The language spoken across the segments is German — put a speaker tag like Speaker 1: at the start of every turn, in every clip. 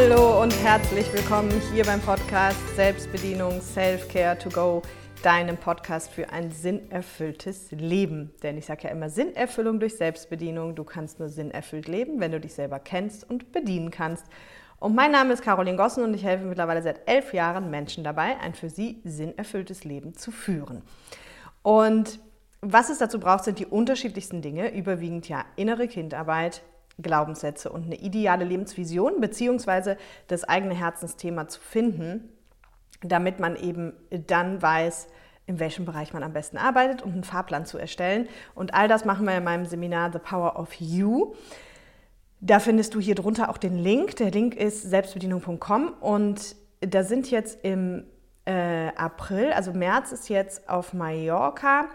Speaker 1: Hallo und herzlich willkommen hier beim Podcast Selbstbedienung Self-Care to Go, deinem Podcast für ein sinnerfülltes Leben. Denn ich sage ja immer Sinnerfüllung durch Selbstbedienung. Du kannst nur sinnerfüllt leben, wenn du dich selber kennst und bedienen kannst. Und mein Name ist Caroline Gossen und ich helfe mittlerweile seit elf Jahren Menschen dabei, ein für sie sinnerfülltes Leben zu führen. Und was es dazu braucht, sind die unterschiedlichsten Dinge, überwiegend ja innere Kindarbeit, Glaubenssätze und eine ideale Lebensvision beziehungsweise das eigene Herzensthema zu finden, damit man eben dann weiß, in welchem Bereich man am besten arbeitet und einen Fahrplan zu erstellen. Und all das machen wir in meinem Seminar The Power of You. Da findest du hier drunter auch den Link. Der Link ist selbstbedienung.com und da sind jetzt im äh, April, also März ist jetzt auf Mallorca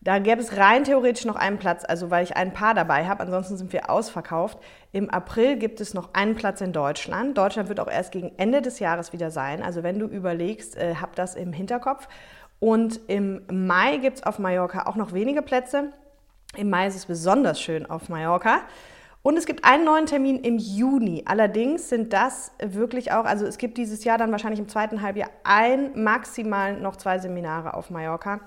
Speaker 1: da gäbe es rein theoretisch noch einen Platz, also weil ich ein Paar dabei habe. Ansonsten sind wir ausverkauft. Im April gibt es noch einen Platz in Deutschland. Deutschland wird auch erst gegen Ende des Jahres wieder sein. Also wenn du überlegst, äh, hab das im Hinterkopf. Und im Mai gibt es auf Mallorca auch noch wenige Plätze. Im Mai ist es besonders schön auf Mallorca. Und es gibt einen neuen Termin im Juni. Allerdings sind das wirklich auch, also es gibt dieses Jahr dann wahrscheinlich im zweiten Halbjahr ein, maximal noch zwei Seminare auf Mallorca.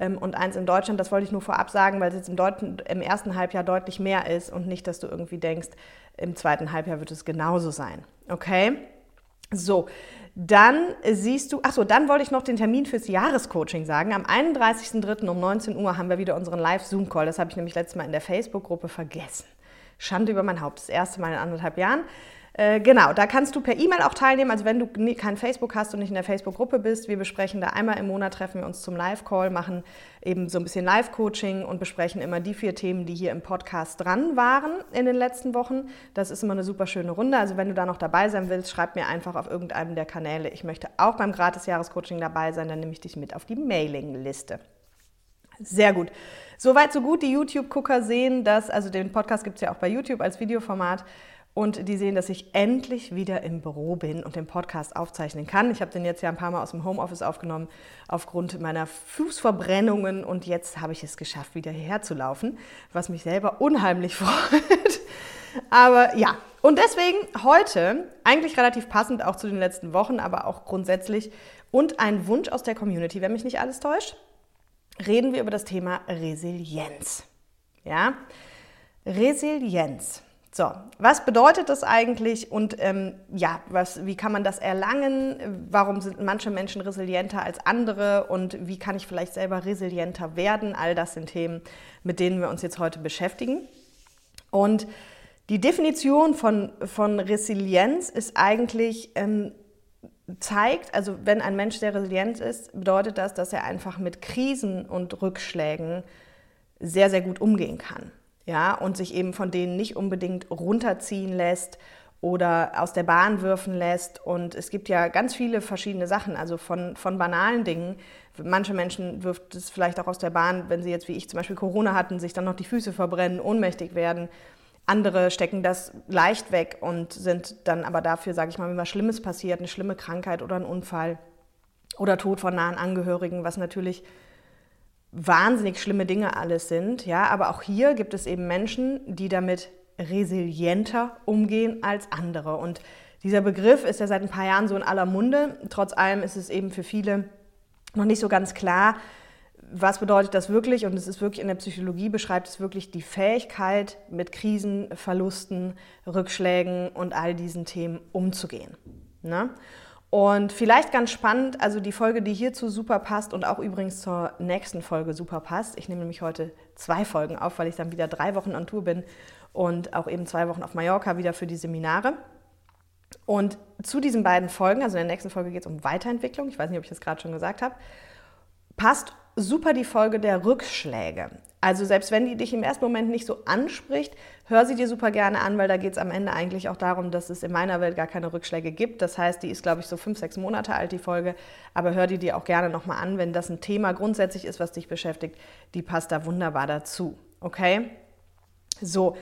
Speaker 1: Ähm, und eins in Deutschland. Das wollte ich nur vorab sagen, weil es jetzt im, im, ersten Halbjahr deutlich mehr ist und nicht, dass du irgendwie denkst, im zweiten Halbjahr wird es genauso sein. Okay? So, dann siehst du, achso, dann wollte ich noch den Termin fürs Jahrescoaching sagen. Am 31.03. um 19 Uhr haben wir wieder unseren Live-Zoom-Call. Das habe ich nämlich letztes Mal in der Facebook-Gruppe vergessen. Schande über mein Haupt. Das erste Mal in anderthalb Jahren. Äh, genau, da kannst du per E-Mail auch teilnehmen. Also wenn du kein Facebook hast und nicht in der Facebook-Gruppe bist, wir besprechen da einmal im Monat, treffen wir uns zum Live-Call, machen eben so ein bisschen Live-Coaching und besprechen immer die vier Themen, die hier im Podcast dran waren in den letzten Wochen. Das ist immer eine super schöne Runde. Also wenn du da noch dabei sein willst, schreib mir einfach auf irgendeinem der Kanäle. Ich möchte auch beim Gratis-Jahrescoaching dabei sein, dann nehme ich dich mit auf die Mailing-Liste. Sehr gut. Soweit, so gut. Die YouTube-Gucker sehen das, also den Podcast gibt es ja auch bei YouTube als Videoformat und die sehen, dass ich endlich wieder im Büro bin und den Podcast aufzeichnen kann. Ich habe den jetzt ja ein paar Mal aus dem Homeoffice aufgenommen aufgrund meiner Fußverbrennungen und jetzt habe ich es geschafft, wieder hierher zu laufen, was mich selber unheimlich freut. Aber ja, und deswegen heute, eigentlich relativ passend auch zu den letzten Wochen, aber auch grundsätzlich und ein Wunsch aus der Community, wenn mich nicht alles täuscht, reden wir über das Thema Resilienz. Ja, Resilienz. So, was bedeutet das eigentlich und ähm, ja, was, wie kann man das erlangen? Warum sind manche Menschen resilienter als andere und wie kann ich vielleicht selber resilienter werden? All das sind Themen, mit denen wir uns jetzt heute beschäftigen. Und die Definition von, von Resilienz ist eigentlich, ähm, zeigt, also wenn ein Mensch sehr resilient ist, bedeutet das, dass er einfach mit Krisen und Rückschlägen sehr, sehr gut umgehen kann ja, und sich eben von denen nicht unbedingt runterziehen lässt oder aus der Bahn wirfen lässt. Und es gibt ja ganz viele verschiedene Sachen, also von, von banalen Dingen. Manche Menschen wirft es vielleicht auch aus der Bahn, wenn sie jetzt wie ich zum Beispiel Corona hatten, sich dann noch die Füße verbrennen, ohnmächtig werden. Andere stecken das leicht weg und sind dann aber dafür, sage ich mal, wenn was Schlimmes passiert, eine schlimme Krankheit oder ein Unfall oder Tod von nahen Angehörigen, was natürlich wahnsinnig schlimme Dinge alles sind. Ja, aber auch hier gibt es eben Menschen, die damit resilienter umgehen als andere. Und dieser Begriff ist ja seit ein paar Jahren so in aller Munde. Trotz allem ist es eben für viele noch nicht so ganz klar, was bedeutet das wirklich? Und es ist wirklich in der Psychologie beschreibt es wirklich die Fähigkeit, mit Krisen, Verlusten, Rückschlägen und all diesen Themen umzugehen. Ne? Und vielleicht ganz spannend, also die Folge, die hierzu super passt und auch übrigens zur nächsten Folge super passt. Ich nehme nämlich heute zwei Folgen auf, weil ich dann wieder drei Wochen an Tour bin und auch eben zwei Wochen auf Mallorca wieder für die Seminare. Und zu diesen beiden Folgen, also in der nächsten Folge geht es um Weiterentwicklung, ich weiß nicht, ob ich das gerade schon gesagt habe, passt super die Folge der Rückschläge. Also selbst wenn die dich im ersten Moment nicht so anspricht, hör sie dir super gerne an, weil da geht es am Ende eigentlich auch darum, dass es in meiner Welt gar keine Rückschläge gibt. Das heißt, die ist, glaube ich, so fünf, sechs Monate alt, die Folge. Aber hör die dir auch gerne nochmal an, wenn das ein Thema grundsätzlich ist, was dich beschäftigt. Die passt da wunderbar dazu. Okay? So,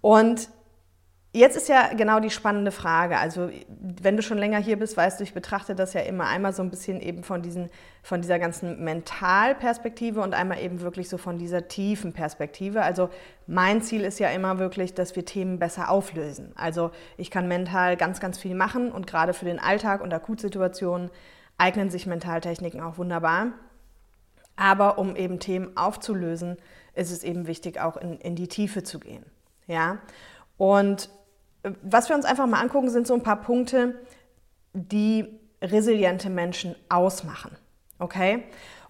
Speaker 1: und Jetzt ist ja genau die spannende Frage. Also, wenn du schon länger hier bist, weißt du, ich betrachte das ja immer einmal so ein bisschen eben von, diesen, von dieser ganzen Mentalperspektive und einmal eben wirklich so von dieser tiefen Perspektive. Also, mein Ziel ist ja immer wirklich, dass wir Themen besser auflösen. Also, ich kann mental ganz, ganz viel machen und gerade für den Alltag und Akutsituationen eignen sich Mentaltechniken auch wunderbar. Aber um eben Themen aufzulösen, ist es eben wichtig, auch in, in die Tiefe zu gehen. Ja? Und was wir uns einfach mal angucken, sind so ein paar Punkte, die resiliente Menschen ausmachen. Okay?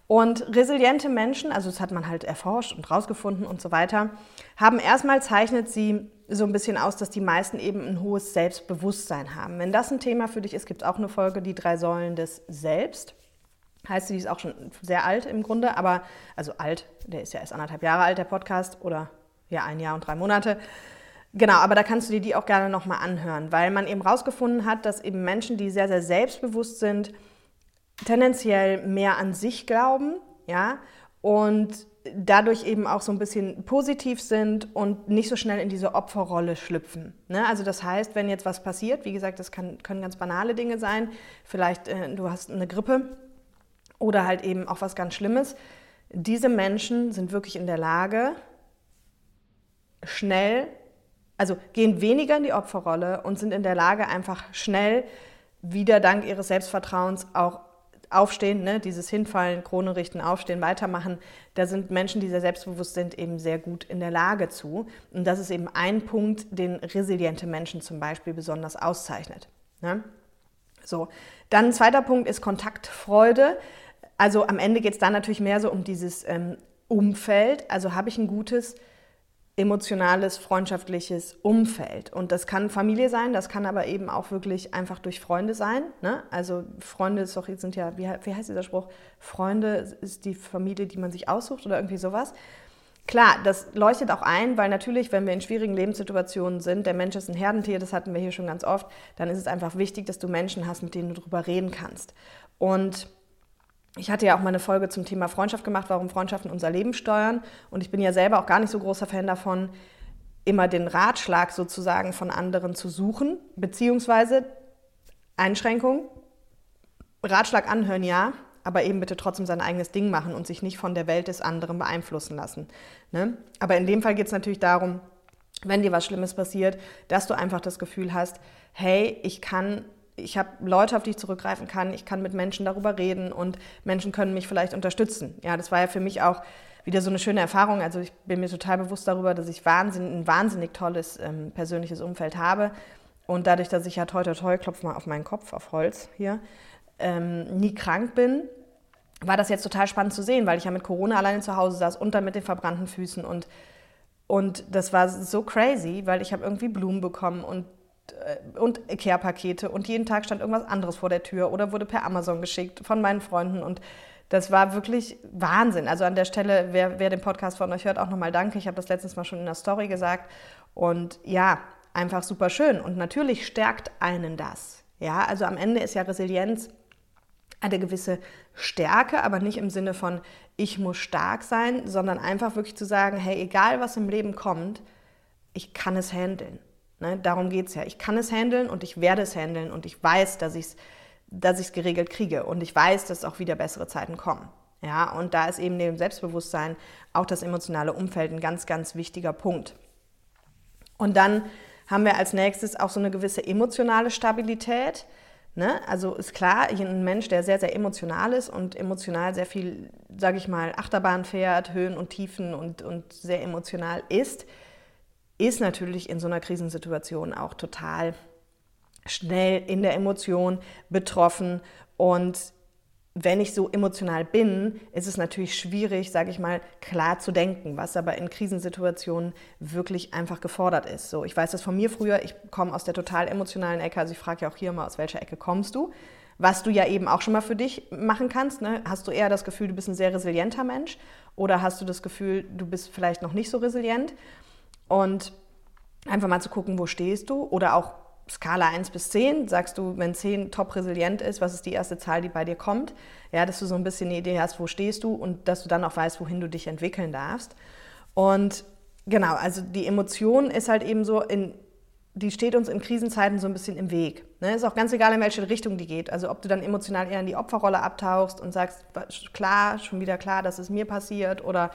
Speaker 1: Und resiliente Menschen, also das hat man halt erforscht und rausgefunden und so weiter, haben erstmal zeichnet sie so ein bisschen aus, dass die meisten eben ein hohes Selbstbewusstsein haben. Wenn das ein Thema für dich ist, gibt es auch eine Folge, die drei Säulen des Selbst. Heißt, die ist auch schon sehr alt im Grunde, aber, also alt, der ist ja erst anderthalb Jahre alt, der Podcast, oder ja, ein Jahr und drei Monate. Genau, aber da kannst du dir die auch gerne nochmal anhören, weil man eben rausgefunden hat, dass eben Menschen, die sehr, sehr selbstbewusst sind, tendenziell mehr an sich glauben, ja, und dadurch eben auch so ein bisschen positiv sind und nicht so schnell in diese Opferrolle schlüpfen. Ne? Also das heißt, wenn jetzt was passiert, wie gesagt, das kann, können ganz banale Dinge sein, vielleicht äh, du hast eine Grippe oder halt eben auch was ganz Schlimmes, diese Menschen sind wirklich in der Lage, schnell also gehen weniger in die Opferrolle und sind in der Lage, einfach schnell wieder dank ihres Selbstvertrauens auch aufstehen, ne? dieses Hinfallen, Krone richten, aufstehen, weitermachen. Da sind Menschen, die sehr selbstbewusst sind, eben sehr gut in der Lage zu. Und das ist eben ein Punkt, den resiliente Menschen zum Beispiel besonders auszeichnet. Ne? So, dann ein zweiter Punkt ist Kontaktfreude. Also am Ende geht es dann natürlich mehr so um dieses ähm, Umfeld. Also habe ich ein gutes emotionales, freundschaftliches Umfeld. Und das kann Familie sein, das kann aber eben auch wirklich einfach durch Freunde sein. Ne? Also Freunde ist sind ja, wie, wie heißt dieser Spruch? Freunde ist die Familie, die man sich aussucht oder irgendwie sowas. Klar, das leuchtet auch ein, weil natürlich, wenn wir in schwierigen Lebenssituationen sind, der Mensch ist ein Herdentier, das hatten wir hier schon ganz oft, dann ist es einfach wichtig, dass du Menschen hast, mit denen du darüber reden kannst. Und ich hatte ja auch mal eine Folge zum Thema Freundschaft gemacht, warum Freundschaften unser Leben steuern. Und ich bin ja selber auch gar nicht so großer Fan davon, immer den Ratschlag sozusagen von anderen zu suchen, beziehungsweise Einschränkung, Ratschlag anhören, ja, aber eben bitte trotzdem sein eigenes Ding machen und sich nicht von der Welt des anderen beeinflussen lassen. Ne? Aber in dem Fall geht es natürlich darum, wenn dir was Schlimmes passiert, dass du einfach das Gefühl hast, hey, ich kann ich habe Leute, auf die ich zurückgreifen kann, ich kann mit Menschen darüber reden und Menschen können mich vielleicht unterstützen. Ja, das war ja für mich auch wieder so eine schöne Erfahrung. Also ich bin mir total bewusst darüber, dass ich wahnsinn, ein wahnsinnig tolles ähm, persönliches Umfeld habe. Und dadurch, dass ich ja toi toi toi, klopf mal auf meinen Kopf, auf Holz hier, ähm, nie krank bin, war das jetzt total spannend zu sehen, weil ich ja mit Corona alleine zu Hause saß und dann mit den verbrannten Füßen und und das war so crazy, weil ich habe irgendwie Blumen bekommen und und Care-Pakete und jeden Tag stand irgendwas anderes vor der Tür oder wurde per Amazon geschickt von meinen Freunden und das war wirklich Wahnsinn. Also an der Stelle, wer, wer den Podcast von euch hört, auch nochmal danke. Ich habe das letztens mal schon in der Story gesagt. Und ja, einfach super schön. Und natürlich stärkt einen das. Ja, also am Ende ist ja Resilienz eine gewisse Stärke, aber nicht im Sinne von, ich muss stark sein, sondern einfach wirklich zu sagen, hey, egal was im Leben kommt, ich kann es handeln. Ne, darum geht es ja. Ich kann es handeln und ich werde es handeln und ich weiß, dass ich es dass geregelt kriege und ich weiß, dass auch wieder bessere Zeiten kommen. Ja, und da ist eben neben Selbstbewusstsein auch das emotionale Umfeld ein ganz, ganz wichtiger Punkt. Und dann haben wir als nächstes auch so eine gewisse emotionale Stabilität. Ne? Also ist klar, ein Mensch, der sehr, sehr emotional ist und emotional sehr viel, sage ich mal, Achterbahn fährt, Höhen und Tiefen und, und sehr emotional ist, ist natürlich in so einer Krisensituation auch total schnell in der Emotion betroffen und wenn ich so emotional bin, ist es natürlich schwierig, sage ich mal, klar zu denken, was aber in Krisensituationen wirklich einfach gefordert ist. So, ich weiß das von mir früher, ich komme aus der total emotionalen Ecke, also ich frage ja auch hier mal, aus welcher Ecke kommst du? Was du ja eben auch schon mal für dich machen kannst. Ne? Hast du eher das Gefühl, du bist ein sehr resilienter Mensch oder hast du das Gefühl, du bist vielleicht noch nicht so resilient? Und einfach mal zu gucken, wo stehst du oder auch Skala 1 bis 10, sagst du, wenn 10 top resilient ist, was ist die erste Zahl, die bei dir kommt? Ja, dass du so ein bisschen eine Idee hast, wo stehst du und dass du dann auch weißt, wohin du dich entwickeln darfst. Und genau, also die Emotion ist halt eben so in die steht uns in Krisenzeiten so ein bisschen im Weg. Ne? Ist auch ganz egal, in welche Richtung die geht. Also ob du dann emotional eher in die Opferrolle abtauchst und sagst, klar, schon wieder klar, dass es mir passiert, oder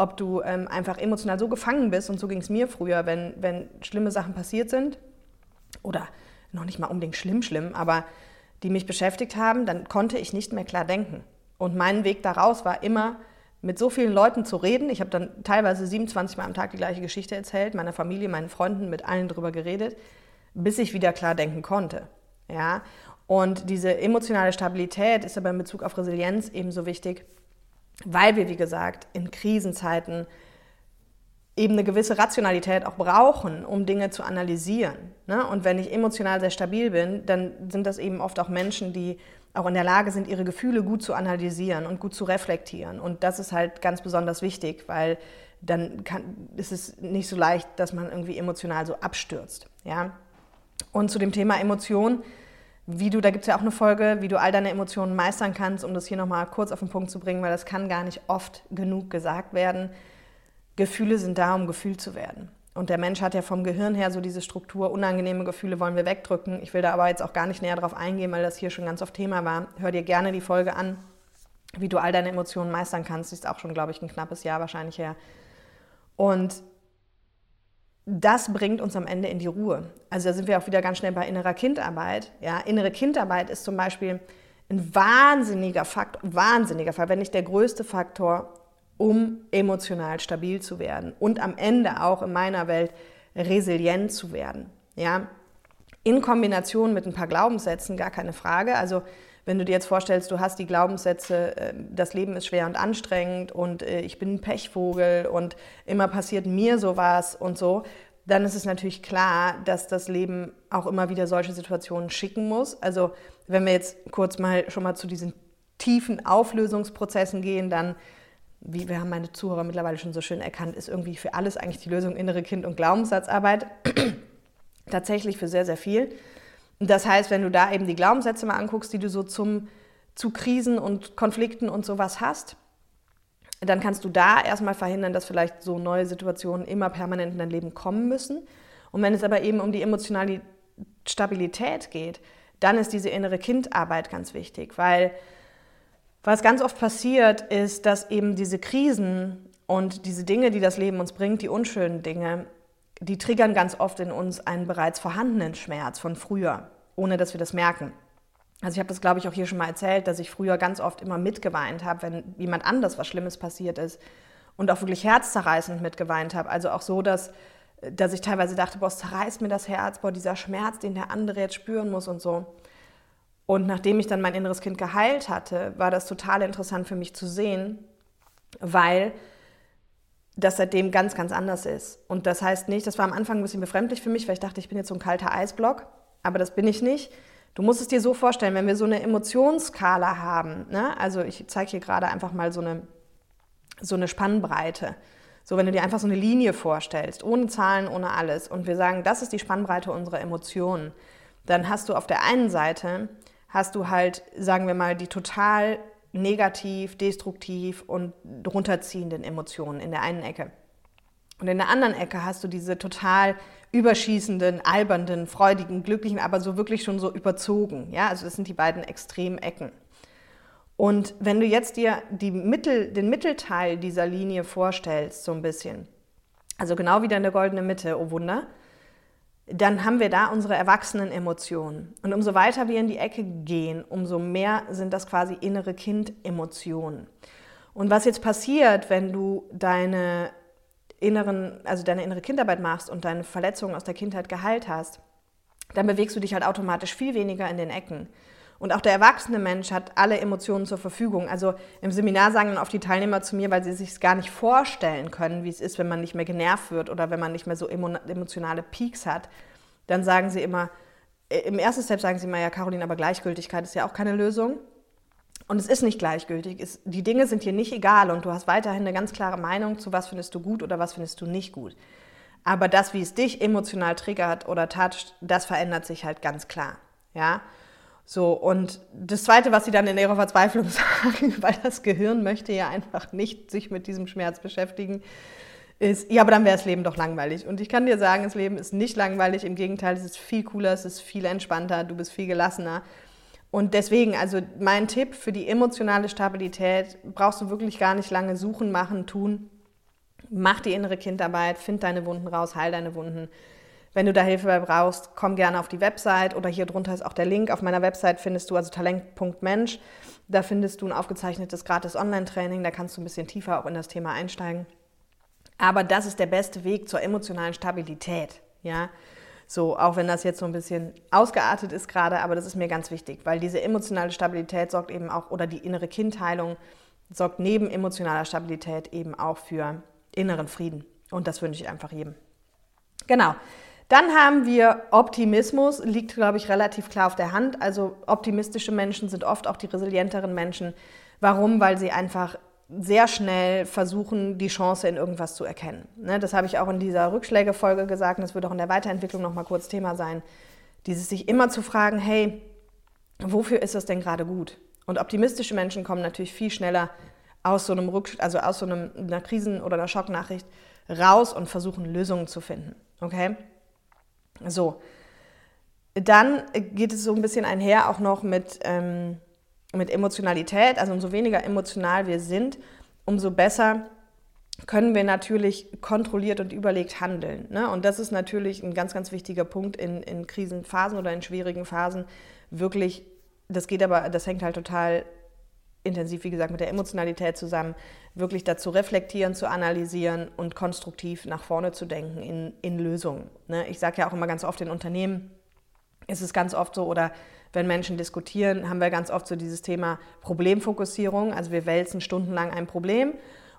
Speaker 1: ob du ähm, einfach emotional so gefangen bist, und so ging es mir früher, wenn, wenn schlimme Sachen passiert sind, oder noch nicht mal unbedingt schlimm, schlimm, aber die mich beschäftigt haben, dann konnte ich nicht mehr klar denken. Und mein Weg daraus war immer, mit so vielen Leuten zu reden. Ich habe dann teilweise 27 Mal am Tag die gleiche Geschichte erzählt, meiner Familie, meinen Freunden, mit allen darüber geredet, bis ich wieder klar denken konnte. Ja? Und diese emotionale Stabilität ist aber in Bezug auf Resilienz ebenso wichtig, weil wir, wie gesagt, in Krisenzeiten eben eine gewisse Rationalität auch brauchen, um Dinge zu analysieren. Ne? Und wenn ich emotional sehr stabil bin, dann sind das eben oft auch Menschen, die auch in der Lage sind, ihre Gefühle gut zu analysieren und gut zu reflektieren. Und das ist halt ganz besonders wichtig, weil dann kann, ist es nicht so leicht, dass man irgendwie emotional so abstürzt. Ja? Und zu dem Thema Emotion, wie du, da gibt es ja auch eine Folge, wie du all deine Emotionen meistern kannst, um das hier nochmal kurz auf den Punkt zu bringen, weil das kann gar nicht oft genug gesagt werden. Gefühle sind da, um gefühlt zu werden. Und der Mensch hat ja vom Gehirn her so diese Struktur, unangenehme Gefühle wollen wir wegdrücken. Ich will da aber jetzt auch gar nicht näher drauf eingehen, weil das hier schon ganz oft Thema war. Hör dir gerne die Folge an, wie du all deine Emotionen meistern kannst. Das ist auch schon, glaube ich, ein knappes Jahr wahrscheinlich her. Und das bringt uns am Ende in die Ruhe. Also da sind wir auch wieder ganz schnell bei innerer Kindarbeit. Ja, innere Kindarbeit ist zum Beispiel ein wahnsinniger Faktor, wahnsinniger Faktor, wenn nicht der größte Faktor um emotional stabil zu werden und am Ende auch in meiner Welt resilient zu werden. Ja? In Kombination mit ein paar Glaubenssätzen, gar keine Frage. Also wenn du dir jetzt vorstellst, du hast die Glaubenssätze, äh, das Leben ist schwer und anstrengend und äh, ich bin ein Pechvogel und immer passiert mir sowas und so, dann ist es natürlich klar, dass das Leben auch immer wieder solche Situationen schicken muss. Also wenn wir jetzt kurz mal schon mal zu diesen tiefen Auflösungsprozessen gehen, dann wie wir haben meine Zuhörer mittlerweile schon so schön erkannt, ist irgendwie für alles eigentlich die Lösung innere Kind- und Glaubenssatzarbeit. Tatsächlich für sehr, sehr viel. Das heißt, wenn du da eben die Glaubenssätze mal anguckst, die du so zum, zu Krisen und Konflikten und sowas hast, dann kannst du da erstmal verhindern, dass vielleicht so neue Situationen immer permanent in dein Leben kommen müssen. Und wenn es aber eben um die emotionale Stabilität geht, dann ist diese innere Kindarbeit ganz wichtig, weil was ganz oft passiert, ist, dass eben diese Krisen und diese Dinge, die das Leben uns bringt, die unschönen Dinge, die triggern ganz oft in uns einen bereits vorhandenen Schmerz von früher, ohne dass wir das merken. Also ich habe das, glaube ich, auch hier schon mal erzählt, dass ich früher ganz oft immer mitgeweint habe, wenn jemand anders was Schlimmes passiert ist und auch wirklich herzzerreißend mitgeweint habe. Also auch so, dass, dass ich teilweise dachte, boah, es zerreißt mir das Herz, boah, dieser Schmerz, den der andere jetzt spüren muss und so. Und nachdem ich dann mein inneres Kind geheilt hatte, war das total interessant für mich zu sehen, weil das seitdem ganz, ganz anders ist. Und das heißt nicht, das war am Anfang ein bisschen befremdlich für mich, weil ich dachte, ich bin jetzt so ein kalter Eisblock, aber das bin ich nicht. Du musst es dir so vorstellen, wenn wir so eine Emotionsskala haben, ne? also ich zeige hier gerade einfach mal so eine, so eine Spannbreite. So, wenn du dir einfach so eine Linie vorstellst, ohne Zahlen, ohne alles, und wir sagen, das ist die Spannbreite unserer Emotionen, dann hast du auf der einen Seite hast du halt, sagen wir mal, die total negativ, destruktiv und runterziehenden Emotionen in der einen Ecke. Und in der anderen Ecke hast du diese total überschießenden, albernden, freudigen, glücklichen, aber so wirklich schon so überzogen. Ja, also das sind die beiden Extremecken. Und wenn du jetzt dir die Mittel, den Mittelteil dieser Linie vorstellst, so ein bisschen, also genau wieder in der goldenen Mitte, oh Wunder, dann haben wir da unsere erwachsenen Emotionen. Und umso weiter wir in die Ecke gehen, umso mehr sind das quasi innere Kind-Emotionen. Und was jetzt passiert, wenn du deine inneren, also deine innere Kindarbeit machst und deine Verletzungen aus der Kindheit geheilt hast, dann bewegst du dich halt automatisch viel weniger in den Ecken. Und auch der erwachsene Mensch hat alle Emotionen zur Verfügung. Also im Seminar sagen dann oft die Teilnehmer zu mir, weil sie sich es gar nicht vorstellen können, wie es ist, wenn man nicht mehr genervt wird oder wenn man nicht mehr so emotionale Peaks hat. Dann sagen sie immer, äh, im ersten Step sagen sie immer, ja, Caroline, aber Gleichgültigkeit ist ja auch keine Lösung. Und es ist nicht gleichgültig. Es, die Dinge sind dir nicht egal und du hast weiterhin eine ganz klare Meinung zu, was findest du gut oder was findest du nicht gut. Aber das, wie es dich emotional triggert oder toucht, das verändert sich halt ganz klar. Ja? So, und das Zweite, was sie dann in ihrer Verzweiflung sagen, weil das Gehirn möchte ja einfach nicht sich mit diesem Schmerz beschäftigen, ist, ja, aber dann wäre das Leben doch langweilig. Und ich kann dir sagen, das Leben ist nicht langweilig. Im Gegenteil, es ist viel cooler, es ist viel entspannter, du bist viel gelassener. Und deswegen, also mein Tipp für die emotionale Stabilität, brauchst du wirklich gar nicht lange suchen, machen, tun. Mach die innere Kindarbeit, find deine Wunden raus, heil deine Wunden. Wenn du da Hilfe bei brauchst, komm gerne auf die Website oder hier drunter ist auch der Link. Auf meiner Website findest du also talent.mensch. Da findest du ein aufgezeichnetes gratis Online-Training. Da kannst du ein bisschen tiefer auch in das Thema einsteigen. Aber das ist der beste Weg zur emotionalen Stabilität. Ja, so, auch wenn das jetzt so ein bisschen ausgeartet ist gerade, aber das ist mir ganz wichtig, weil diese emotionale Stabilität sorgt eben auch, oder die innere Kindheilung sorgt neben emotionaler Stabilität eben auch für inneren Frieden. Und das wünsche ich einfach jedem. Genau. Dann haben wir Optimismus, liegt, glaube ich, relativ klar auf der Hand. Also optimistische Menschen sind oft auch die resilienteren Menschen. Warum? Weil sie einfach sehr schnell versuchen, die Chance in irgendwas zu erkennen. Ne, das habe ich auch in dieser Rückschlägefolge gesagt und das wird auch in der Weiterentwicklung nochmal kurz Thema sein. Dieses sich immer zu fragen, hey, wofür ist das denn gerade gut? Und optimistische Menschen kommen natürlich viel schneller aus so einem Rücksch also aus so einem, einer Krisen- oder einer Schocknachricht raus und versuchen Lösungen zu finden. Okay? So. Dann geht es so ein bisschen einher auch noch mit, ähm, mit Emotionalität. Also umso weniger emotional wir sind, umso besser können wir natürlich kontrolliert und überlegt handeln. Ne? Und das ist natürlich ein ganz, ganz wichtiger Punkt in, in Krisenphasen oder in schwierigen Phasen. Wirklich, das geht aber, das hängt halt total intensiv, wie gesagt, mit der Emotionalität zusammen, wirklich dazu reflektieren, zu analysieren und konstruktiv nach vorne zu denken in, in Lösungen. Ne? Ich sage ja auch immer ganz oft in Unternehmen, ist es ganz oft so, oder wenn Menschen diskutieren, haben wir ganz oft so dieses Thema Problemfokussierung. Also wir wälzen stundenlang ein Problem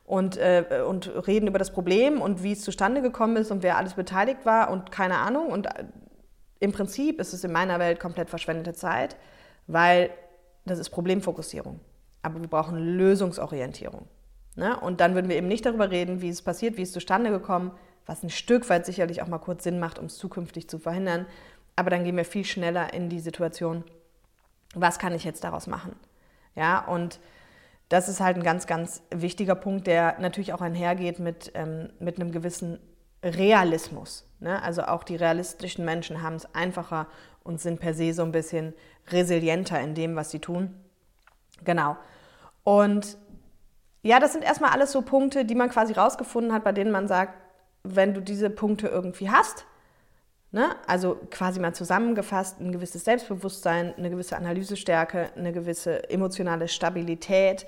Speaker 1: und, äh, und reden über das Problem und wie es zustande gekommen ist und wer alles beteiligt war und keine Ahnung. Und äh, im Prinzip ist es in meiner Welt komplett verschwendete Zeit, weil das ist Problemfokussierung. Aber wir brauchen Lösungsorientierung. Ne? Und dann würden wir eben nicht darüber reden, wie es passiert, wie es zustande gekommen, was ein Stück weit sicherlich auch mal kurz Sinn macht, um es zukünftig zu verhindern. Aber dann gehen wir viel schneller in die Situation, was kann ich jetzt daraus machen? Ja, und das ist halt ein ganz, ganz wichtiger Punkt, der natürlich auch einhergeht mit, ähm, mit einem gewissen Realismus. Ne? Also auch die realistischen Menschen haben es einfacher und sind per se so ein bisschen resilienter in dem, was sie tun. Genau. Und ja, das sind erstmal alles so Punkte, die man quasi rausgefunden hat, bei denen man sagt, wenn du diese Punkte irgendwie hast, ne, also quasi mal zusammengefasst, ein gewisses Selbstbewusstsein, eine gewisse Analysestärke, eine gewisse emotionale Stabilität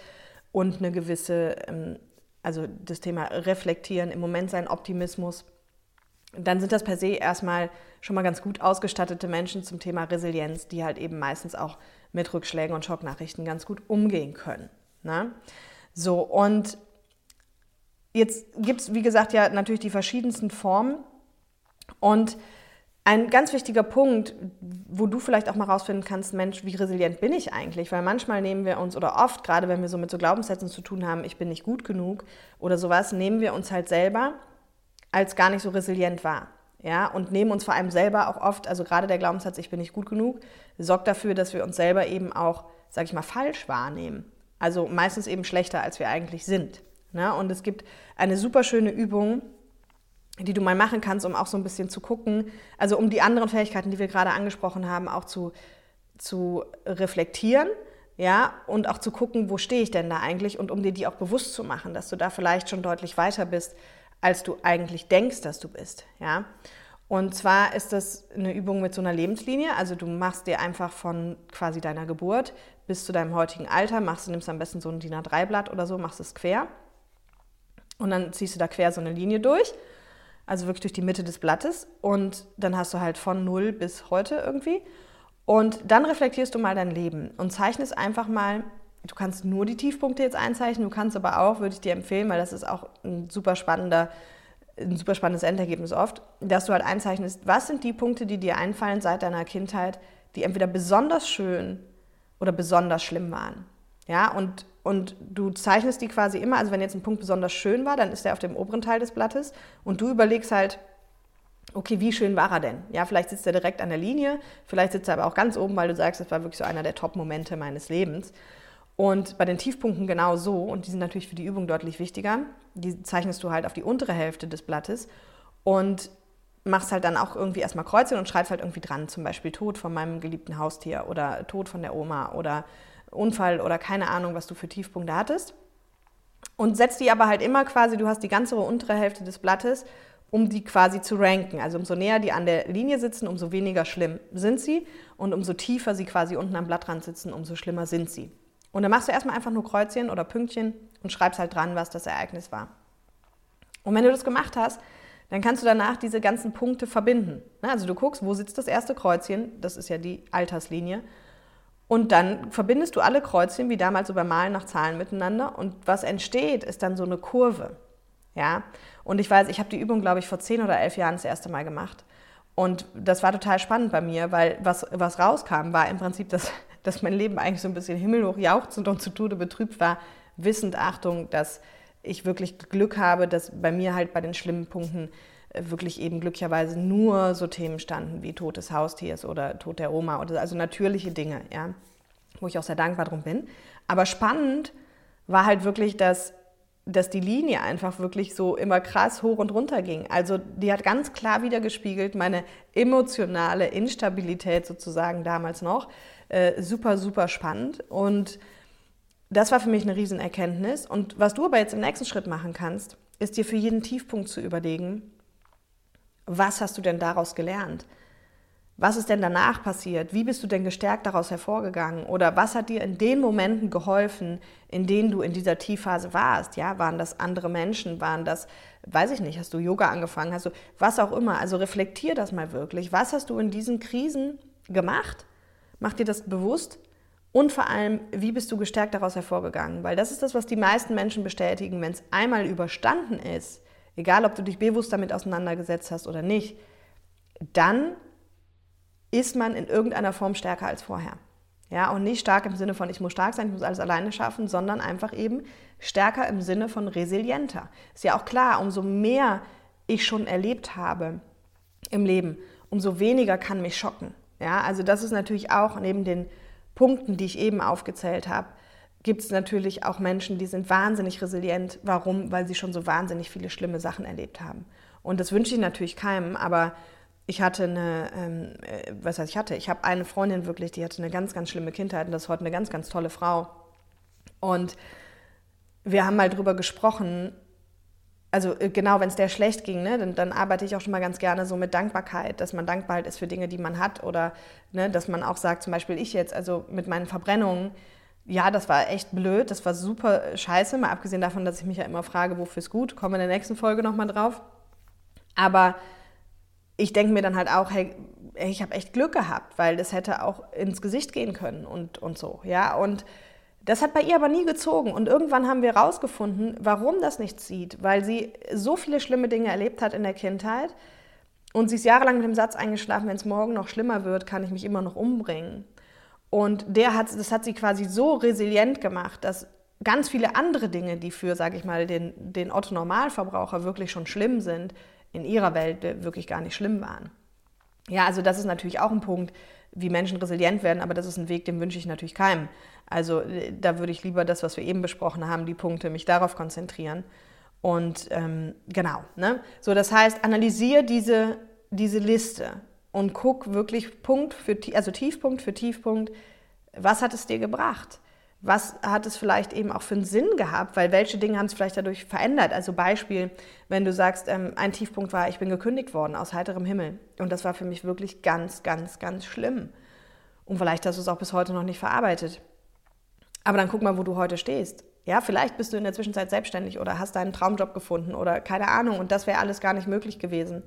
Speaker 1: und eine gewisse, ähm, also das Thema Reflektieren, im Moment sein Optimismus, dann sind das per se erstmal schon mal ganz gut ausgestattete Menschen zum Thema Resilienz, die halt eben meistens auch mit Rückschlägen und Schocknachrichten ganz gut umgehen können. Ne? So, und jetzt gibt es, wie gesagt, ja natürlich die verschiedensten Formen. Und ein ganz wichtiger Punkt, wo du vielleicht auch mal rausfinden kannst, Mensch, wie resilient bin ich eigentlich? Weil manchmal nehmen wir uns, oder oft, gerade wenn wir so mit so Glaubenssätzen zu tun haben, ich bin nicht gut genug oder sowas, nehmen wir uns halt selber als gar nicht so resilient wahr ja, und nehmen uns vor allem selber auch oft, also gerade der Glaubenssatz, ich bin nicht gut genug, sorgt dafür, dass wir uns selber eben auch, sag ich mal, falsch wahrnehmen. Also meistens eben schlechter, als wir eigentlich sind. Ne? Und es gibt eine super schöne Übung, die du mal machen kannst, um auch so ein bisschen zu gucken, also um die anderen Fähigkeiten, die wir gerade angesprochen haben, auch zu, zu reflektieren. Ja, und auch zu gucken, wo stehe ich denn da eigentlich und um dir die auch bewusst zu machen, dass du da vielleicht schon deutlich weiter bist, als du eigentlich denkst, dass du bist. Ja? Und zwar ist das eine Übung mit so einer Lebenslinie. Also du machst dir einfach von quasi deiner Geburt bis zu deinem heutigen Alter, machst du, nimmst am besten so ein DIN A3-Blatt oder so, machst es quer. Und dann ziehst du da quer so eine Linie durch. Also wirklich durch die Mitte des Blattes. Und dann hast du halt von null bis heute irgendwie. Und dann reflektierst du mal dein Leben und zeichnest einfach mal Du kannst nur die Tiefpunkte jetzt einzeichnen, du kannst aber auch, würde ich dir empfehlen, weil das ist auch ein super spannender, ein super spannendes Endergebnis oft, dass du halt einzeichnest, was sind die Punkte, die dir einfallen seit deiner Kindheit, die entweder besonders schön oder besonders schlimm waren. Ja, und, und du zeichnest die quasi immer, also wenn jetzt ein Punkt besonders schön war, dann ist er auf dem oberen Teil des Blattes und du überlegst halt, okay, wie schön war er denn? Ja, vielleicht sitzt er direkt an der Linie, vielleicht sitzt er aber auch ganz oben, weil du sagst, das war wirklich so einer der Top-Momente meines Lebens. Und bei den Tiefpunkten genau so, und die sind natürlich für die Übung deutlich wichtiger. Die zeichnest du halt auf die untere Hälfte des Blattes und machst halt dann auch irgendwie erstmal Kreuzchen und schreibst halt irgendwie dran, zum Beispiel Tod von meinem geliebten Haustier oder Tod von der Oma oder Unfall oder keine Ahnung, was du für Tiefpunkte hattest. Und setzt die aber halt immer quasi, du hast die ganze untere Hälfte des Blattes, um die quasi zu ranken. Also umso näher die an der Linie sitzen, umso weniger schlimm sind sie. Und umso tiefer sie quasi unten am Blattrand sitzen, umso schlimmer sind sie. Und dann machst du erstmal einfach nur Kreuzchen oder Pünktchen und schreibst halt dran, was das Ereignis war. Und wenn du das gemacht hast, dann kannst du danach diese ganzen Punkte verbinden. Also du guckst, wo sitzt das erste Kreuzchen, das ist ja die Alterslinie, und dann verbindest du alle Kreuzchen wie damals so beim Malen nach Zahlen miteinander und was entsteht, ist dann so eine Kurve. Ja? Und ich weiß, ich habe die Übung, glaube ich, vor zehn oder elf Jahren das erste Mal gemacht. Und das war total spannend bei mir, weil was, was rauskam, war im Prinzip, dass, dass mein Leben eigentlich so ein bisschen himmelhoch jauchzend und zu Tode betrübt war, wissend, Achtung, dass ich wirklich Glück habe, dass bei mir halt bei den schlimmen Punkten äh, wirklich eben glücklicherweise nur so Themen standen wie Tod des Haustiers oder Tod der Oma oder also natürliche Dinge, ja, wo ich auch sehr dankbar drum bin. Aber spannend war halt wirklich, dass, dass die Linie einfach wirklich so immer krass hoch und runter ging. Also die hat ganz klar wieder gespiegelt meine emotionale Instabilität sozusagen damals noch. Äh, super, super spannend und das war für mich eine Riesenerkenntnis. Und was du aber jetzt im nächsten Schritt machen kannst, ist dir für jeden Tiefpunkt zu überlegen, was hast du denn daraus gelernt? Was ist denn danach passiert? Wie bist du denn gestärkt daraus hervorgegangen? Oder was hat dir in den Momenten geholfen, in denen du in dieser Tiefphase warst? Ja, waren das andere Menschen? Waren das, weiß ich nicht, hast du Yoga angefangen? Hast du was auch immer? Also reflektier das mal wirklich. Was hast du in diesen Krisen gemacht? Mach dir das bewusst und vor allem, wie bist du gestärkt daraus hervorgegangen? Weil das ist das, was die meisten Menschen bestätigen, wenn es einmal überstanden ist, egal ob du dich bewusst damit auseinandergesetzt hast oder nicht, dann ist man in irgendeiner Form stärker als vorher. Ja, und nicht stark im Sinne von, ich muss stark sein, ich muss alles alleine schaffen, sondern einfach eben stärker im Sinne von resilienter. Ist ja auch klar, umso mehr ich schon erlebt habe im Leben, umso weniger kann mich schocken. Ja, also das ist natürlich auch neben den Punkten, die ich eben aufgezählt habe, gibt es natürlich auch Menschen, die sind wahnsinnig resilient. Warum? Weil sie schon so wahnsinnig viele schlimme Sachen erlebt haben. Und das wünsche ich natürlich keinem, aber ich hatte eine, ähm, äh, was heißt ich hatte? Ich habe eine Freundin wirklich, die hatte eine ganz, ganz schlimme Kindheit und das ist heute eine ganz, ganz tolle Frau. Und wir haben mal drüber gesprochen, also äh, genau, wenn es der schlecht ging, ne, dann, dann, arbeite ich auch schon mal ganz gerne so mit Dankbarkeit, dass man dankbar halt ist für Dinge, die man hat oder ne, dass man auch sagt, zum Beispiel ich jetzt, also mit meinen Verbrennungen, ja, das war echt blöd, das war super scheiße, mal abgesehen davon, dass ich mich ja immer frage, wofür es gut, kommen wir in der nächsten Folge nochmal drauf. Aber ich denke mir dann halt auch, hey, ich habe echt Glück gehabt, weil das hätte auch ins Gesicht gehen können und, und so, ja, und das hat bei ihr aber nie gezogen. Und irgendwann haben wir herausgefunden, warum das nicht zieht. Weil sie so viele schlimme Dinge erlebt hat in der Kindheit. Und sie ist jahrelang mit dem Satz eingeschlafen, wenn es morgen noch schlimmer wird, kann ich mich immer noch umbringen. Und der hat, das hat sie quasi so resilient gemacht, dass ganz viele andere Dinge, die für, sage ich mal, den, den Otto-Normalverbraucher wirklich schon schlimm sind, in ihrer Welt wirklich gar nicht schlimm waren. Ja, also das ist natürlich auch ein Punkt, wie Menschen resilient werden, aber das ist ein Weg, den wünsche ich natürlich keinem. Also äh, da würde ich lieber das, was wir eben besprochen haben, die Punkte, mich darauf konzentrieren. Und ähm, genau, ne? So, das heißt, analysiere diese, diese Liste und guck wirklich Punkt für, also Tiefpunkt für Tiefpunkt, was hat es dir gebracht? Was hat es vielleicht eben auch für einen Sinn gehabt? Weil welche Dinge haben es vielleicht dadurch verändert? Also Beispiel, wenn du sagst, ähm, ein Tiefpunkt war, ich bin gekündigt worden aus heiterem Himmel. Und das war für mich wirklich ganz, ganz, ganz schlimm. Und vielleicht hast du es auch bis heute noch nicht verarbeitet. Aber dann guck mal, wo du heute stehst. Ja, vielleicht bist du in der Zwischenzeit selbstständig oder hast deinen Traumjob gefunden oder keine Ahnung. Und das wäre alles gar nicht möglich gewesen,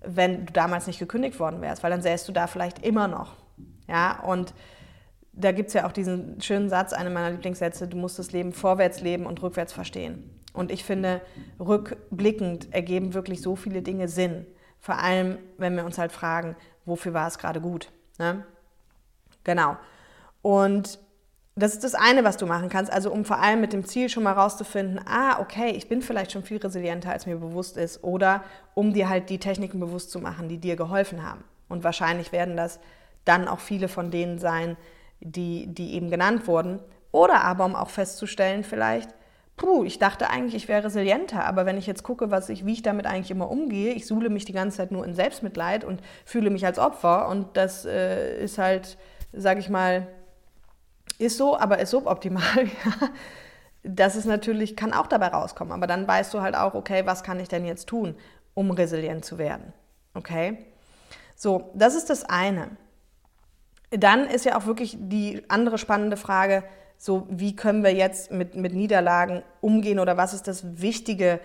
Speaker 1: wenn du damals nicht gekündigt worden wärst, weil dann säßt du da vielleicht immer noch. Ja, und da gibt es ja auch diesen schönen Satz, einer meiner Lieblingssätze, du musst das Leben vorwärts leben und rückwärts verstehen. Und ich finde, rückblickend ergeben wirklich so viele Dinge Sinn. Vor allem, wenn wir uns halt fragen, wofür war es gerade gut. Ne? Genau. Und das ist das eine, was du machen kannst, also um vor allem mit dem Ziel schon mal rauszufinden, ah, okay, ich bin vielleicht schon viel resilienter, als mir bewusst ist, oder um dir halt die Techniken bewusst zu machen, die dir geholfen haben. Und wahrscheinlich werden das dann auch viele von denen sein, die, die eben genannt wurden. Oder aber, um auch festzustellen, vielleicht, puh, ich dachte eigentlich, ich wäre resilienter, aber wenn ich jetzt gucke, was ich, wie ich damit eigentlich immer umgehe, ich suhle mich die ganze Zeit nur in Selbstmitleid und fühle mich als Opfer und das äh, ist halt, sage ich mal, ist so, aber ist suboptimal. das ist natürlich, kann auch dabei rauskommen, aber dann weißt du halt auch, okay, was kann ich denn jetzt tun, um resilient zu werden? Okay? So, das ist das eine. Dann ist ja auch wirklich die andere spannende Frage, so wie können wir jetzt mit, mit Niederlagen umgehen oder was ist das Wichtige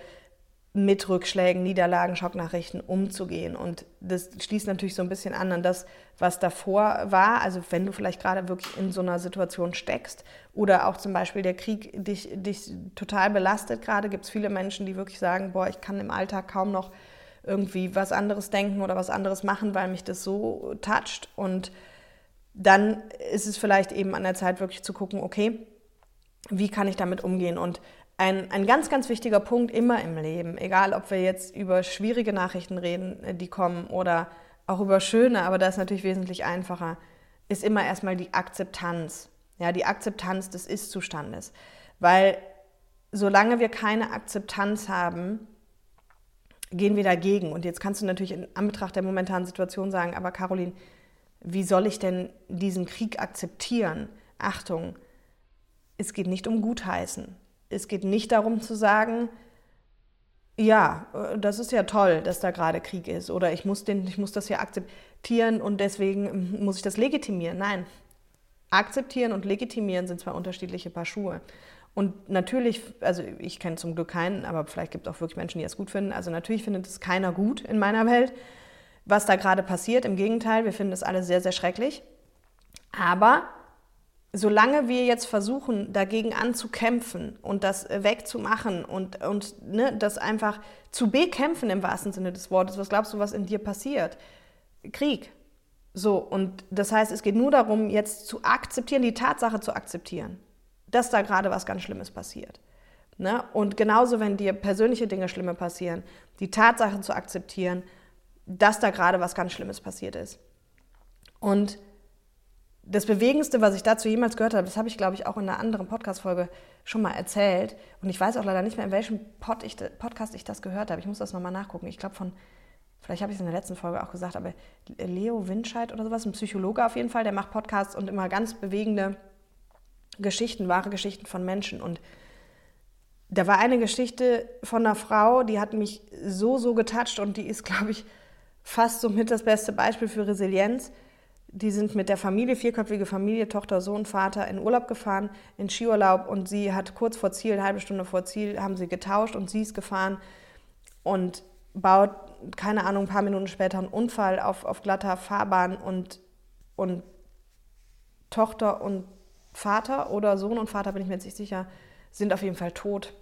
Speaker 1: mit Rückschlägen, Niederlagen, Schocknachrichten umzugehen. Und das schließt natürlich so ein bisschen an an das, was davor war. Also wenn du vielleicht gerade wirklich in so einer Situation steckst oder auch zum Beispiel der Krieg dich, dich total belastet gerade, gibt es viele Menschen, die wirklich sagen, boah, ich kann im Alltag kaum noch irgendwie was anderes denken oder was anderes machen, weil mich das so toucht. Und dann ist es vielleicht eben an der Zeit, wirklich zu gucken, okay, wie kann ich damit umgehen? Und ein, ein ganz, ganz wichtiger Punkt immer im Leben, egal ob wir jetzt über schwierige Nachrichten reden, äh, die kommen, oder auch über schöne, aber das ist natürlich wesentlich einfacher, ist immer erstmal die Akzeptanz. Ja, die Akzeptanz des Ist-Zustandes. Weil solange wir keine Akzeptanz haben, gehen wir dagegen. Und jetzt kannst du natürlich in Anbetracht der momentanen Situation sagen, aber Caroline, wie soll ich denn diesen Krieg akzeptieren? Achtung, es geht nicht um Gutheißen. Es geht nicht darum zu sagen, ja, das ist ja toll, dass da gerade Krieg ist oder ich muss, den, ich muss das ja akzeptieren und deswegen muss ich das legitimieren. Nein, akzeptieren und legitimieren sind zwei unterschiedliche Paar Schuhe. Und natürlich, also ich kenne zum Glück keinen, aber vielleicht gibt es auch wirklich Menschen, die es gut finden. Also natürlich findet es keiner gut in meiner Welt, was da gerade passiert. Im Gegenteil, wir finden es alle sehr, sehr schrecklich. Aber solange wir jetzt versuchen, dagegen anzukämpfen und das wegzumachen und, und ne, das einfach zu bekämpfen im wahrsten Sinne des Wortes, was glaubst du, was in dir passiert? Krieg. So, und das heißt, es geht nur darum, jetzt zu akzeptieren, die Tatsache zu akzeptieren, dass da gerade was ganz Schlimmes passiert. Ne? Und genauso, wenn dir persönliche Dinge Schlimme passieren, die Tatsache zu akzeptieren, dass da gerade was ganz Schlimmes passiert ist. Und das Bewegendste, was ich dazu jemals gehört habe, das habe ich, glaube ich, auch in einer anderen Podcast-Folge schon mal erzählt. Und ich weiß auch leider nicht mehr, in welchem Pod ich, Podcast ich das gehört habe. Ich muss das nochmal nachgucken. Ich glaube von, vielleicht habe ich es in der letzten Folge auch gesagt, aber Leo Winscheid oder sowas, ein Psychologe auf jeden Fall, der macht Podcasts und immer ganz bewegende Geschichten, wahre Geschichten von Menschen. Und da war eine Geschichte von einer Frau, die hat mich so, so getatscht und die ist, glaube ich, fast somit das beste Beispiel für Resilienz die sind mit der Familie, vierköpfige Familie, Tochter, Sohn, Vater, in Urlaub gefahren, in Skiurlaub und sie hat kurz vor Ziel, eine halbe Stunde vor Ziel, haben sie getauscht und sie ist gefahren und baut, keine Ahnung, ein paar Minuten später einen Unfall auf, auf glatter Fahrbahn und, und Tochter und Vater oder Sohn und Vater, bin ich mir jetzt nicht sicher, sind auf jeden Fall tot.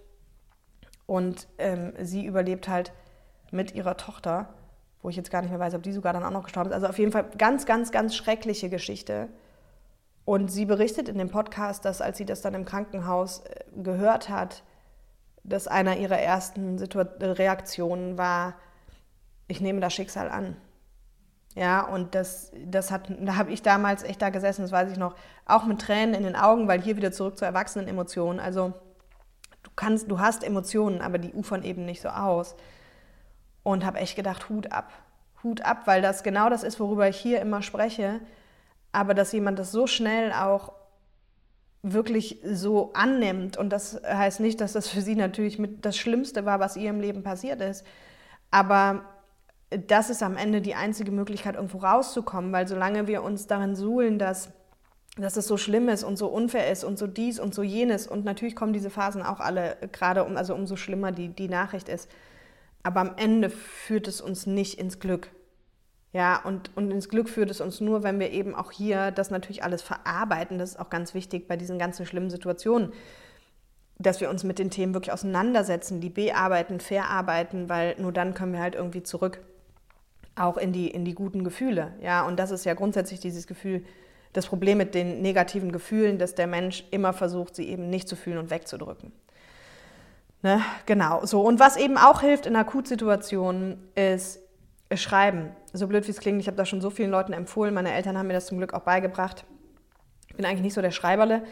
Speaker 1: Und ähm, sie überlebt halt mit ihrer Tochter wo ich jetzt gar nicht mehr weiß, ob die sogar dann auch noch gestorben ist. Also auf jeden Fall ganz, ganz, ganz schreckliche Geschichte. Und sie berichtet in dem Podcast, dass als sie das dann im Krankenhaus äh, gehört hat, dass einer ihrer ersten Reaktionen war, ich nehme das Schicksal an. Ja, und das, das hat, da habe ich damals echt da gesessen, das weiß ich noch, auch mit Tränen in den Augen, weil hier wieder zurück zu erwachsenen Emotionen. Also du kannst, du hast Emotionen, aber die ufern eben nicht so aus und habe echt gedacht, Hut ab. Hut ab, weil das genau das ist, worüber ich hier immer spreche. Aber dass jemand das so schnell auch wirklich so annimmt. Und das heißt nicht, dass das für sie natürlich das Schlimmste war, was ihr im Leben passiert ist. Aber das ist am Ende die einzige Möglichkeit, irgendwo rauszukommen, weil solange wir uns darin suhlen, dass, dass es so schlimm ist und so unfair ist und so dies und so jenes, und natürlich kommen diese Phasen auch alle gerade um, also umso schlimmer die, die Nachricht ist, aber am Ende führt es uns nicht ins Glück. Ja, und, und ins Glück führt es uns nur, wenn wir eben auch hier das natürlich alles verarbeiten. Das ist auch ganz wichtig bei diesen ganzen schlimmen Situationen, dass wir uns mit den Themen wirklich auseinandersetzen, die bearbeiten, verarbeiten, weil nur dann können wir halt irgendwie zurück auch in die, in die guten Gefühle. Ja, und das ist ja grundsätzlich dieses Gefühl, das Problem mit den negativen Gefühlen, dass der Mensch immer versucht, sie eben nicht zu fühlen und wegzudrücken. Ne? Genau, so. Und was eben auch hilft in Akutsituationen, ist Schreiben. So blöd wie es klingt, ich habe das schon so vielen Leuten empfohlen. Meine Eltern haben mir das zum Glück auch beigebracht. Ich bin eigentlich nicht so der Schreiberle,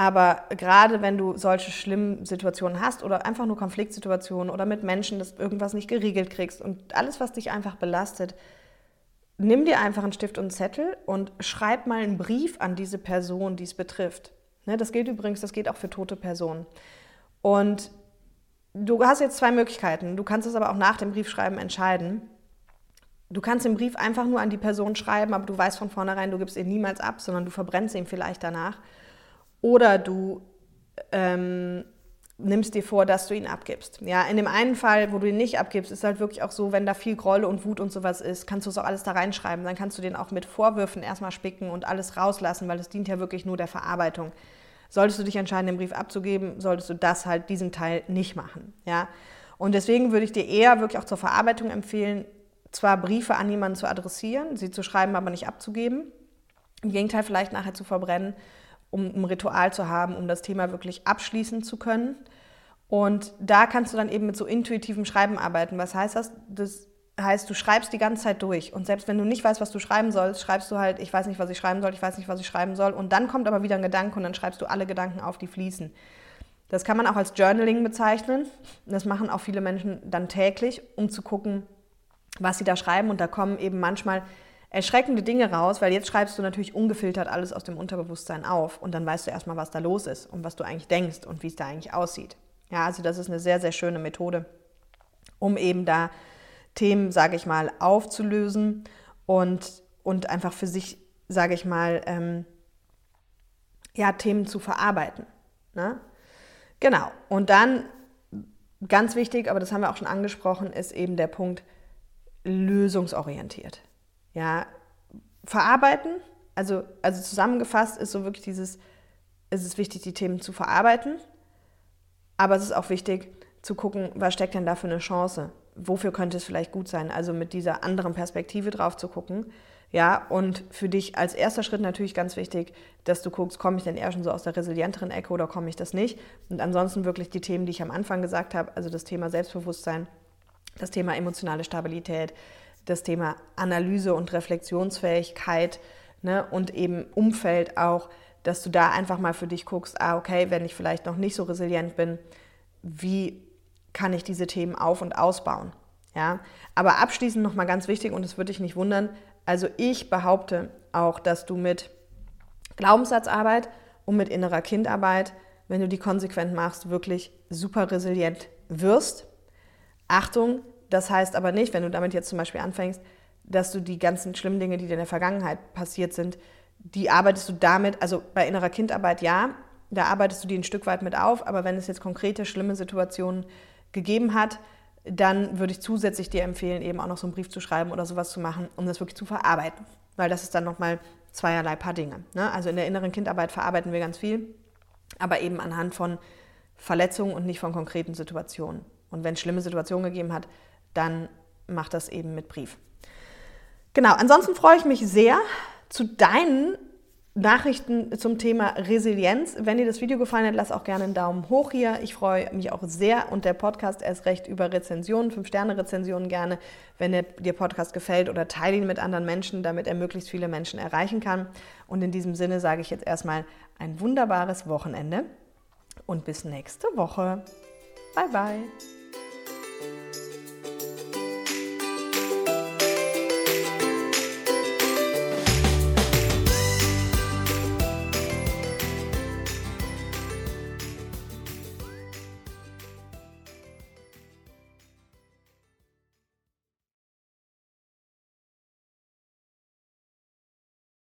Speaker 1: Aber gerade wenn du solche schlimmen Situationen hast oder einfach nur Konfliktsituationen oder mit Menschen, dass irgendwas nicht geregelt kriegst und alles, was dich einfach belastet, nimm dir einfach einen Stift und einen Zettel und schreib mal einen Brief an diese Person, die es betrifft. Ne, das gilt übrigens, das geht auch für tote Personen. Und du hast jetzt zwei Möglichkeiten. Du kannst es aber auch nach dem Briefschreiben entscheiden. Du kannst den Brief einfach nur an die Person schreiben, aber du weißt von vornherein, du gibst ihn niemals ab, sondern du verbrennst ihn vielleicht danach. Oder du ähm, nimmst dir vor, dass du ihn abgibst. Ja, in dem einen Fall, wo du ihn nicht abgibst, ist halt wirklich auch so, wenn da viel Groll und Wut und sowas ist, kannst du es auch alles da reinschreiben. Dann kannst du den auch mit Vorwürfen erstmal spicken und alles rauslassen, weil es dient ja wirklich nur der Verarbeitung. Solltest du dich entscheiden, den Brief abzugeben, solltest du das halt, diesen Teil nicht machen. Ja? Und deswegen würde ich dir eher wirklich auch zur Verarbeitung empfehlen, zwar Briefe an jemanden zu adressieren, sie zu schreiben, aber nicht abzugeben. Im Gegenteil, vielleicht nachher zu verbrennen um ein Ritual zu haben, um das Thema wirklich abschließen zu können. Und da kannst du dann eben mit so intuitivem Schreiben arbeiten. Was heißt das? Das heißt, du schreibst die ganze Zeit durch. Und selbst wenn du nicht weißt, was du schreiben sollst, schreibst du halt, ich weiß nicht, was ich schreiben soll, ich weiß nicht, was ich schreiben soll. Und dann kommt aber wieder ein Gedanke und dann schreibst du alle Gedanken auf, die fließen. Das kann man auch als Journaling bezeichnen. Das machen auch viele Menschen dann täglich, um zu gucken, was sie da schreiben. Und da kommen eben manchmal erschreckende Dinge raus, weil jetzt schreibst du natürlich ungefiltert alles aus dem Unterbewusstsein auf und dann weißt du erstmal, was da los ist und was du eigentlich denkst und wie es da eigentlich aussieht. Ja, also das ist eine sehr, sehr schöne Methode, um eben da Themen, sage ich mal, aufzulösen und, und einfach für sich, sage ich mal, ähm, ja, Themen zu verarbeiten. Ne? Genau. Und dann, ganz wichtig, aber das haben wir auch schon angesprochen, ist eben der Punkt lösungsorientiert. Ja, verarbeiten, also, also zusammengefasst ist so wirklich dieses, es ist wichtig, die Themen zu verarbeiten, aber es ist auch wichtig zu gucken, was steckt denn da für eine Chance? Wofür könnte es vielleicht gut sein? Also mit dieser anderen Perspektive drauf zu gucken. Ja, und für dich als erster Schritt natürlich ganz wichtig, dass du guckst, komme ich denn eher schon so aus der resilienteren Ecke oder komme ich das nicht? Und ansonsten wirklich die Themen, die ich am Anfang gesagt habe, also das Thema Selbstbewusstsein, das Thema emotionale Stabilität, das Thema Analyse und Reflexionsfähigkeit ne, und eben Umfeld auch, dass du da einfach mal für dich guckst, ah, okay, wenn ich vielleicht noch nicht so resilient bin, wie kann ich diese Themen auf- und ausbauen? Ja? Aber abschließend nochmal ganz wichtig, und das würde dich nicht wundern, also ich behaupte auch, dass du mit Glaubenssatzarbeit und mit innerer Kindarbeit, wenn du die konsequent machst, wirklich super resilient wirst. Achtung, das heißt aber nicht, wenn du damit jetzt zum Beispiel anfängst, dass du die ganzen schlimmen Dinge, die dir in der Vergangenheit passiert sind, die arbeitest du damit, also bei innerer Kindarbeit ja, da arbeitest du die ein Stück weit mit auf, aber wenn es jetzt konkrete schlimme Situationen gegeben hat, dann würde ich zusätzlich dir empfehlen, eben auch noch so einen Brief zu schreiben oder sowas zu machen, um das wirklich zu verarbeiten. Weil das ist dann nochmal zweierlei Paar Dinge. Ne? Also in der inneren Kindarbeit verarbeiten wir ganz viel, aber eben anhand von Verletzungen und nicht von konkreten Situationen. Und wenn es schlimme Situationen gegeben hat, dann mach das eben mit Brief. Genau, ansonsten freue ich mich sehr zu deinen Nachrichten zum Thema Resilienz. Wenn dir das Video gefallen hat, lass auch gerne einen Daumen hoch hier. Ich freue mich auch sehr und der Podcast erst recht über Rezensionen, 5-Sterne-Rezensionen gerne, wenn der, dir Podcast gefällt oder teile ihn mit anderen Menschen, damit er möglichst viele Menschen erreichen kann. Und in diesem Sinne sage ich jetzt erstmal ein wunderbares Wochenende und bis nächste Woche. Bye bye.